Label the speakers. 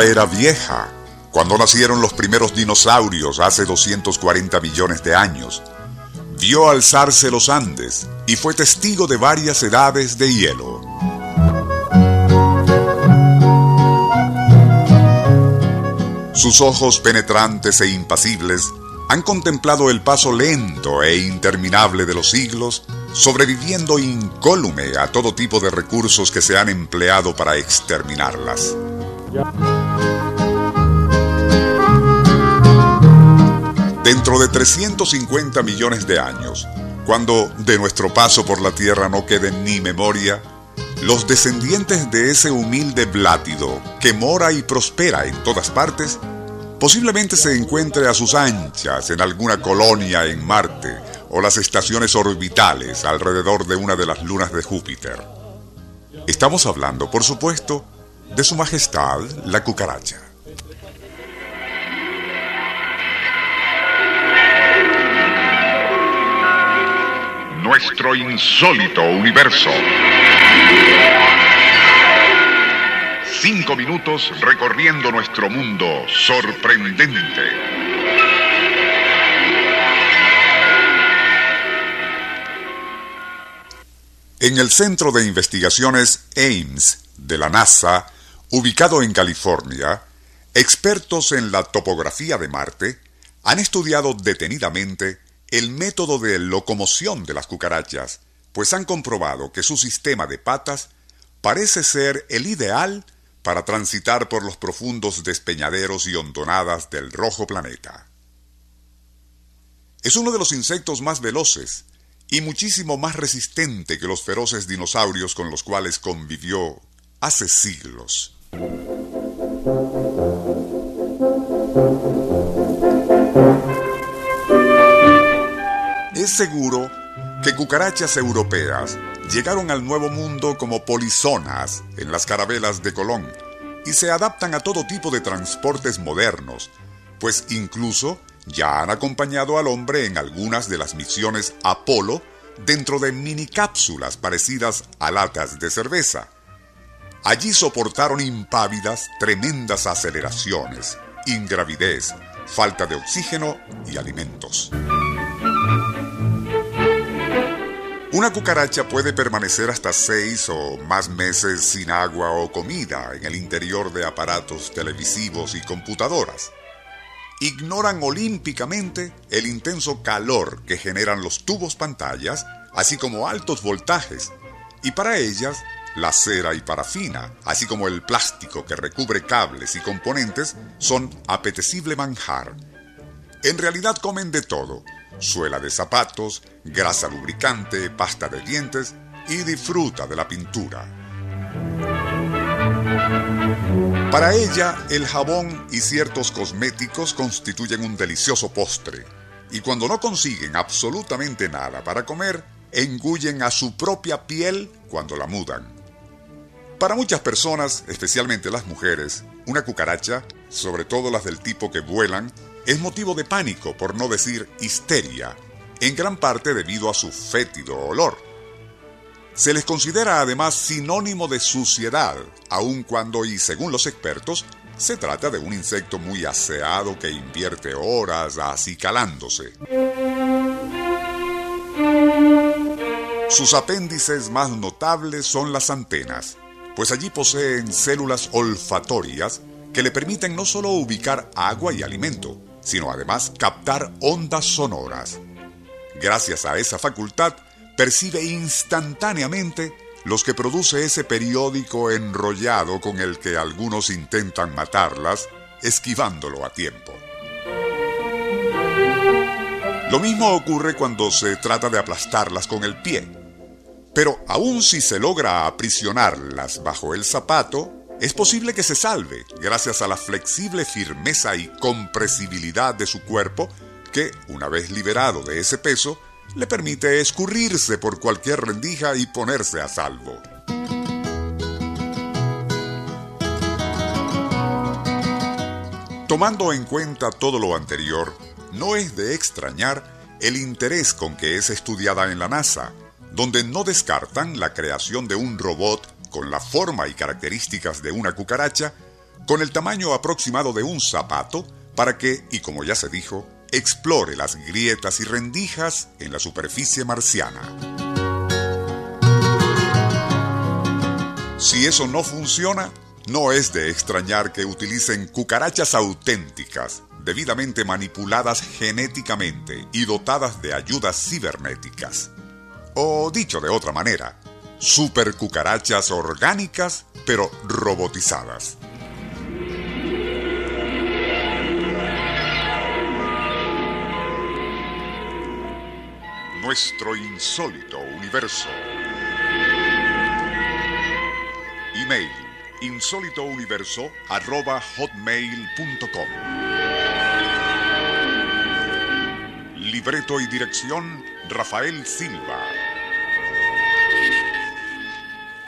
Speaker 1: Era vieja cuando nacieron los primeros dinosaurios hace 240 millones de años. Vio alzarse los Andes y fue testigo de varias edades de hielo. Sus ojos penetrantes e impasibles han contemplado el paso lento e interminable de los siglos, sobreviviendo incólume a todo tipo de recursos que se han empleado para exterminarlas. Dentro de 350 millones de años, cuando de nuestro paso por la Tierra no quede ni memoria, los descendientes de ese humilde blátido que mora y prospera en todas partes, posiblemente se encuentre a sus anchas en alguna colonia en Marte o las estaciones orbitales alrededor de una de las lunas de Júpiter. Estamos hablando, por supuesto, de Su Majestad la cucaracha.
Speaker 2: Nuestro insólito universo. Cinco minutos recorriendo nuestro mundo sorprendente.
Speaker 1: En el Centro de Investigaciones Ames de la NASA, ubicado en California, expertos en la topografía de Marte han estudiado detenidamente el método de locomoción de las cucarachas, pues han comprobado que su sistema de patas parece ser el ideal para transitar por los profundos despeñaderos y hondonadas del rojo planeta. Es uno de los insectos más veloces y muchísimo más resistente que los feroces dinosaurios con los cuales convivió hace siglos. Es seguro que cucarachas europeas llegaron al Nuevo Mundo como polizonas en las carabelas de Colón y se adaptan a todo tipo de transportes modernos, pues incluso ya han acompañado al hombre en algunas de las misiones Apolo dentro de mini cápsulas parecidas a latas de cerveza. Allí soportaron impávidas tremendas aceleraciones, ingravidez, falta de oxígeno y alimentos. Una cucaracha puede permanecer hasta seis o más meses sin agua o comida en el interior de aparatos televisivos y computadoras. Ignoran olímpicamente el intenso calor que generan los tubos pantallas, así como altos voltajes, y para ellas la cera y parafina, así como el plástico que recubre cables y componentes, son apetecible manjar. En realidad comen de todo, suela de zapatos, grasa lubricante, pasta de dientes y disfruta de la pintura. Para ella, el jabón y ciertos cosméticos constituyen un delicioso postre, y cuando no consiguen absolutamente nada para comer, engullen a su propia piel cuando la mudan. Para muchas personas, especialmente las mujeres, una cucaracha, sobre todo las del tipo que vuelan, es motivo de pánico, por no decir histeria, en gran parte debido a su fétido olor. Se les considera además sinónimo de suciedad, aun cuando, y según los expertos, se trata de un insecto muy aseado que invierte horas acicalándose. Sus apéndices más notables son las antenas, pues allí poseen células olfatorias que le permiten no solo ubicar agua y alimento, sino además captar ondas sonoras. Gracias a esa facultad, percibe instantáneamente los que produce ese periódico enrollado con el que algunos intentan matarlas, esquivándolo a tiempo. Lo mismo ocurre cuando se trata de aplastarlas con el pie. Pero aun si se logra aprisionarlas bajo el zapato, es posible que se salve gracias a la flexible firmeza y compresibilidad de su cuerpo que, una vez liberado de ese peso, le permite escurrirse por cualquier rendija y ponerse a salvo. Tomando en cuenta todo lo anterior, no es de extrañar el interés con que es estudiada en la NASA, donde no descartan la creación de un robot con la forma y características de una cucaracha, con el tamaño aproximado de un zapato, para que, y como ya se dijo, explore las grietas y rendijas en la superficie marciana. Si eso no funciona, no es de extrañar que utilicen cucarachas auténticas, debidamente manipuladas genéticamente y dotadas de ayudas cibernéticas. O dicho de otra manera, supercucarachas orgánicas pero robotizadas. nuestro insólito universo. Email insólitouniverso.hotmail.com Libreto y dirección Rafael Silva.